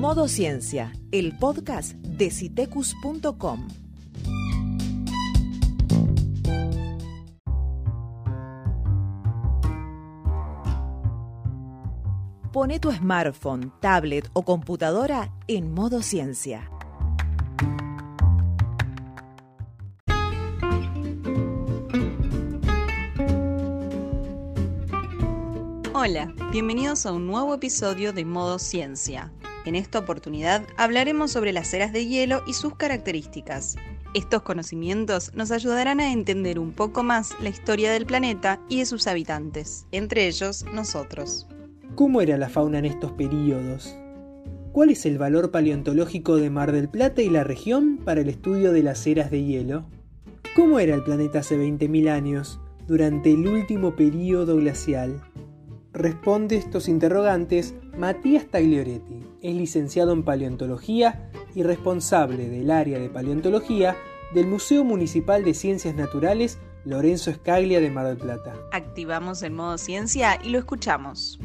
Modo Ciencia, el podcast de citecus.com. Pone tu smartphone, tablet o computadora en modo ciencia. Hola, bienvenidos a un nuevo episodio de Modo Ciencia. En esta oportunidad hablaremos sobre las eras de hielo y sus características. Estos conocimientos nos ayudarán a entender un poco más la historia del planeta y de sus habitantes, entre ellos nosotros. ¿Cómo era la fauna en estos períodos? ¿Cuál es el valor paleontológico de Mar del Plata y la región para el estudio de las eras de hielo? ¿Cómo era el planeta hace 20.000 años, durante el último período glacial? Responde estos interrogantes Matías Taglioretti. Es licenciado en paleontología y responsable del área de paleontología del Museo Municipal de Ciencias Naturales Lorenzo Escaglia de Mar del Plata. Activamos el modo ciencia y lo escuchamos.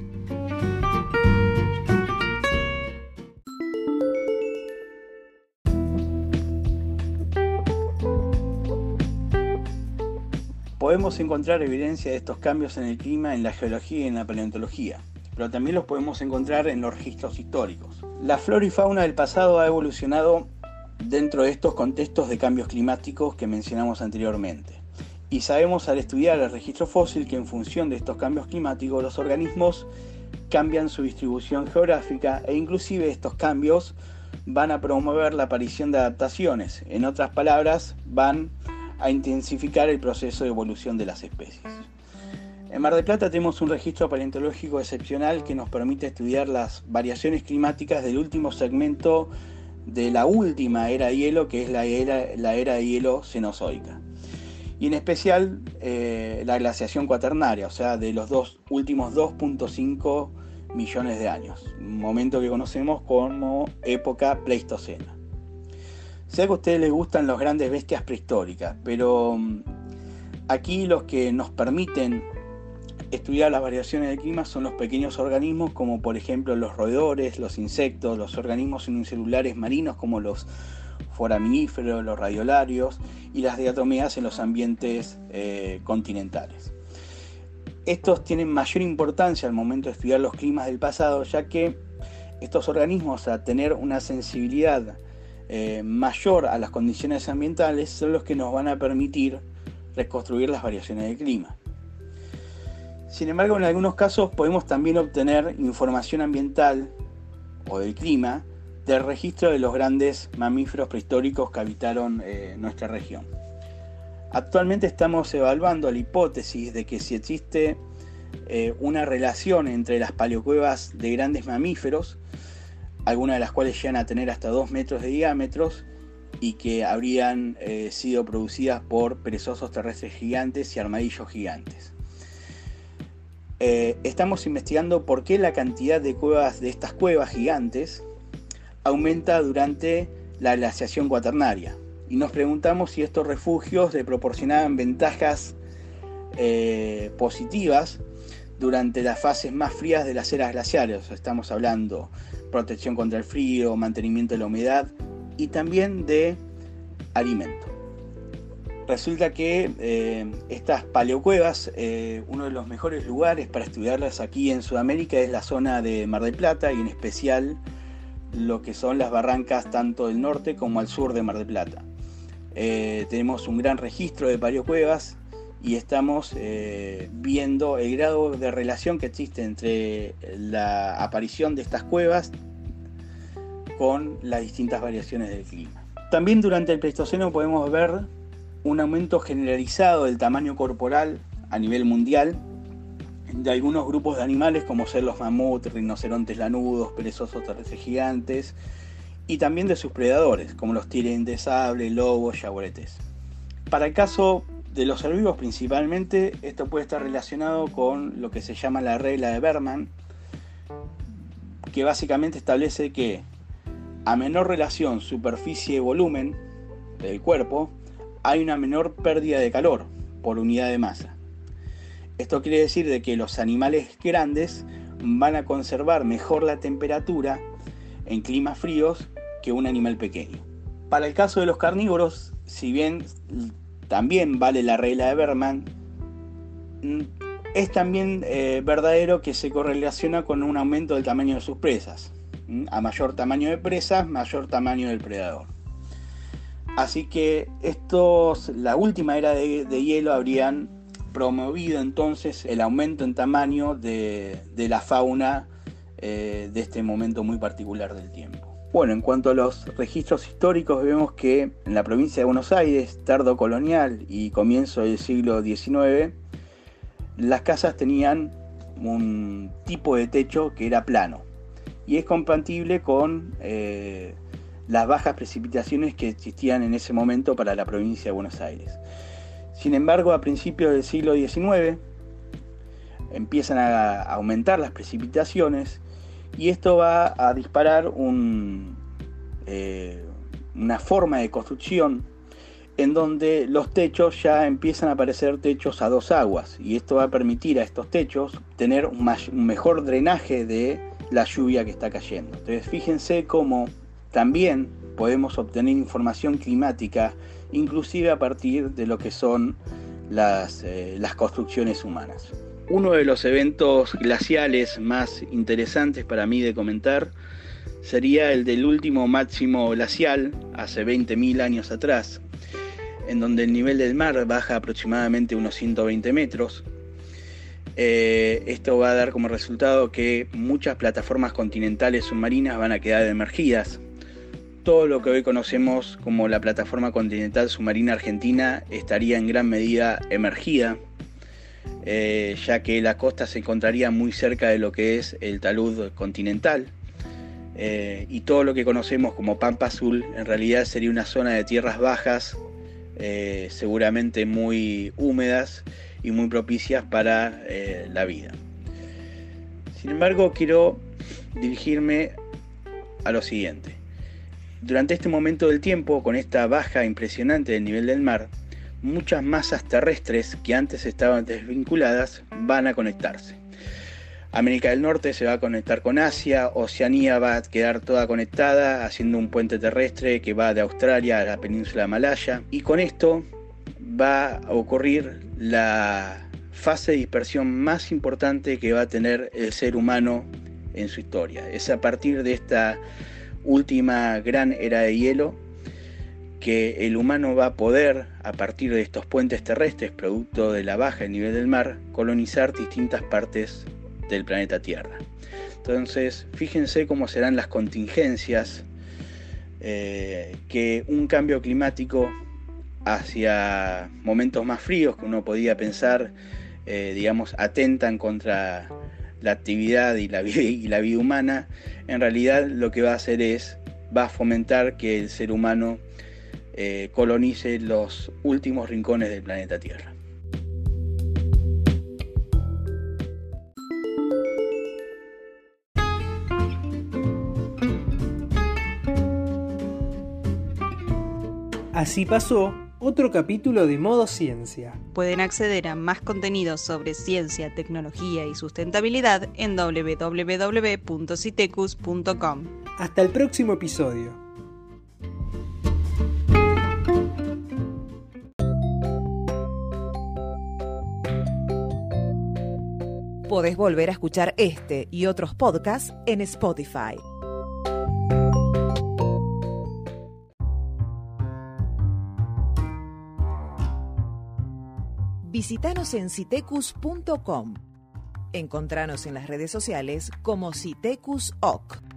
Podemos encontrar evidencia de estos cambios en el clima en la geología y en la paleontología, pero también los podemos encontrar en los registros históricos. La flora y fauna del pasado ha evolucionado dentro de estos contextos de cambios climáticos que mencionamos anteriormente. Y sabemos al estudiar el registro fósil que en función de estos cambios climáticos los organismos cambian su distribución geográfica e inclusive estos cambios van a promover la aparición de adaptaciones. En otras palabras, van a intensificar el proceso de evolución de las especies. En Mar del Plata tenemos un registro paleontológico excepcional que nos permite estudiar las variaciones climáticas del último segmento de la última era de hielo, que es la era, la era de hielo cenozoica. Y en especial eh, la glaciación cuaternaria, o sea, de los dos últimos 2.5 millones de años, un momento que conocemos como época pleistocena. Sé que a ustedes les gustan las grandes bestias prehistóricas, pero mm, aquí los que nos permiten estudiar las variaciones del clima son los pequeños organismos como por ejemplo los roedores, los insectos, los organismos unicelulares marinos como los foraminíferos, los radiolarios y las diatomeas en los ambientes eh, continentales. Estos tienen mayor importancia al momento de estudiar los climas del pasado, ya que estos organismos, a tener una sensibilidad eh, mayor a las condiciones ambientales son los que nos van a permitir reconstruir las variaciones del clima. Sin embargo, en algunos casos podemos también obtener información ambiental o del clima del registro de los grandes mamíferos prehistóricos que habitaron eh, nuestra región. Actualmente estamos evaluando la hipótesis de que si existe eh, una relación entre las paleocuevas de grandes mamíferos algunas de las cuales llegan a tener hasta 2 metros de diámetros y que habrían eh, sido producidas por perezosos terrestres gigantes y armadillos gigantes. Eh, estamos investigando por qué la cantidad de cuevas de estas cuevas gigantes aumenta durante la glaciación cuaternaria. Y nos preguntamos si estos refugios le proporcionaban ventajas eh, positivas durante las fases más frías de las eras glaciares. Estamos hablando protección contra el frío, mantenimiento de la humedad y también de alimento. Resulta que eh, estas paleocuevas, eh, uno de los mejores lugares para estudiarlas aquí en Sudamérica es la zona de Mar del Plata y en especial lo que son las barrancas tanto del norte como al sur de Mar del Plata. Eh, tenemos un gran registro de paleocuevas y estamos viendo el grado de relación que existe entre la aparición de estas cuevas con las distintas variaciones del clima. También durante el Pleistoceno podemos ver un aumento generalizado del tamaño corporal a nivel mundial de algunos grupos de animales como ser los mamuts, rinocerontes lanudos, perezosos terrestres gigantes y también de sus predadores como los tigres de sable, lobos, yaguaretes. Para el caso de los herbívoros principalmente, esto puede estar relacionado con lo que se llama la regla de Berman, que básicamente establece que a menor relación superficie-volumen del cuerpo, hay una menor pérdida de calor por unidad de masa. Esto quiere decir de que los animales grandes van a conservar mejor la temperatura en climas fríos que un animal pequeño. Para el caso de los carnívoros, si bien también vale la regla de Berman, mm, es también eh, verdadero que se correlaciona con un aumento del tamaño de sus presas. A mayor tamaño de presas, mayor tamaño del predador. Así que estos, la última era de, hielo habrían promovido entonces el aumento en tamaño de, la fauna eh, de este momento muy particular del tiempo. Bueno, en cuanto a los registros históricos, vemos que en la provincia de Buenos Aires, tardo colonial y comienzo del siglo XIX, las casas tenían un tipo de techo que era plano y es compatible con eh, las bajas precipitaciones que existían en ese momento para la provincia de Buenos Aires. Sin embargo, a principios del siglo XIX empiezan a aumentar las precipitaciones y esto va a disparar eh, una forma de construcción en donde los techos ya empiezan a aparecer techos a dos aguas y esto va a permitir a estos techos tener un, mejor drenaje de la lluvia que está cayendo. Entonces fíjense cómo también podemos obtener información climática inclusive a partir de lo que son las eh, construcciones humanas. Uno de los eventos glaciales más interesantes para mí de comentar sería el del último máximo glacial, hace 20.000 años atrás, en donde el nivel del mar baja aproximadamente unos 120 metros. Eh, esto va a dar como resultado que muchas plataformas continentales submarinas van a quedar emergidas. Todo lo que hoy conocemos como la plataforma continental submarina argentina estaría en gran medida emergida eh, ya que la costa se encontraría muy cerca de lo que es el talud continental. Eh, y todo lo que conocemos como Pampa Azul en realidad sería una zona de tierras bajas, eh, seguramente muy húmedas y muy propicias para la vida. Sin embargo, quiero dirigirme a lo siguiente. Durante este momento del tiempo, con esta baja impresionante del nivel del mar, muchas masas terrestres que antes estaban desvinculadas van a conectarse. América del Norte se va a conectar con Asia, Oceanía va a quedar toda conectada haciendo un puente terrestre que va de Australia a la península Malaya y con esto va a ocurrir la fase de dispersión más importante que va a tener el ser humano en su historia. Es a partir de esta última gran era de hielo que el humano va a poder, a partir de estos puentes terrestres, producto de la baja del nivel del mar, colonizar distintas partes del planeta Tierra. Entonces, fíjense cómo serán las contingencias eh, que un cambio climático hacia momentos más fríos que uno podía pensar, eh, digamos, atentan contra la actividad y la, y la vida humana, en realidad lo que va a hacer es, va a fomentar que el ser humano eh, colonice los últimos rincones del planeta Tierra. Así pasó otro capítulo de Modo Ciencia. Pueden acceder a más contenido sobre ciencia, tecnología y sustentabilidad en www.citecus.com. Hasta el próximo episodio. Podés volver a escuchar este y otros podcasts en Spotify. Visítanos en citecus.com. Encontranos en las redes sociales como Citecus OC.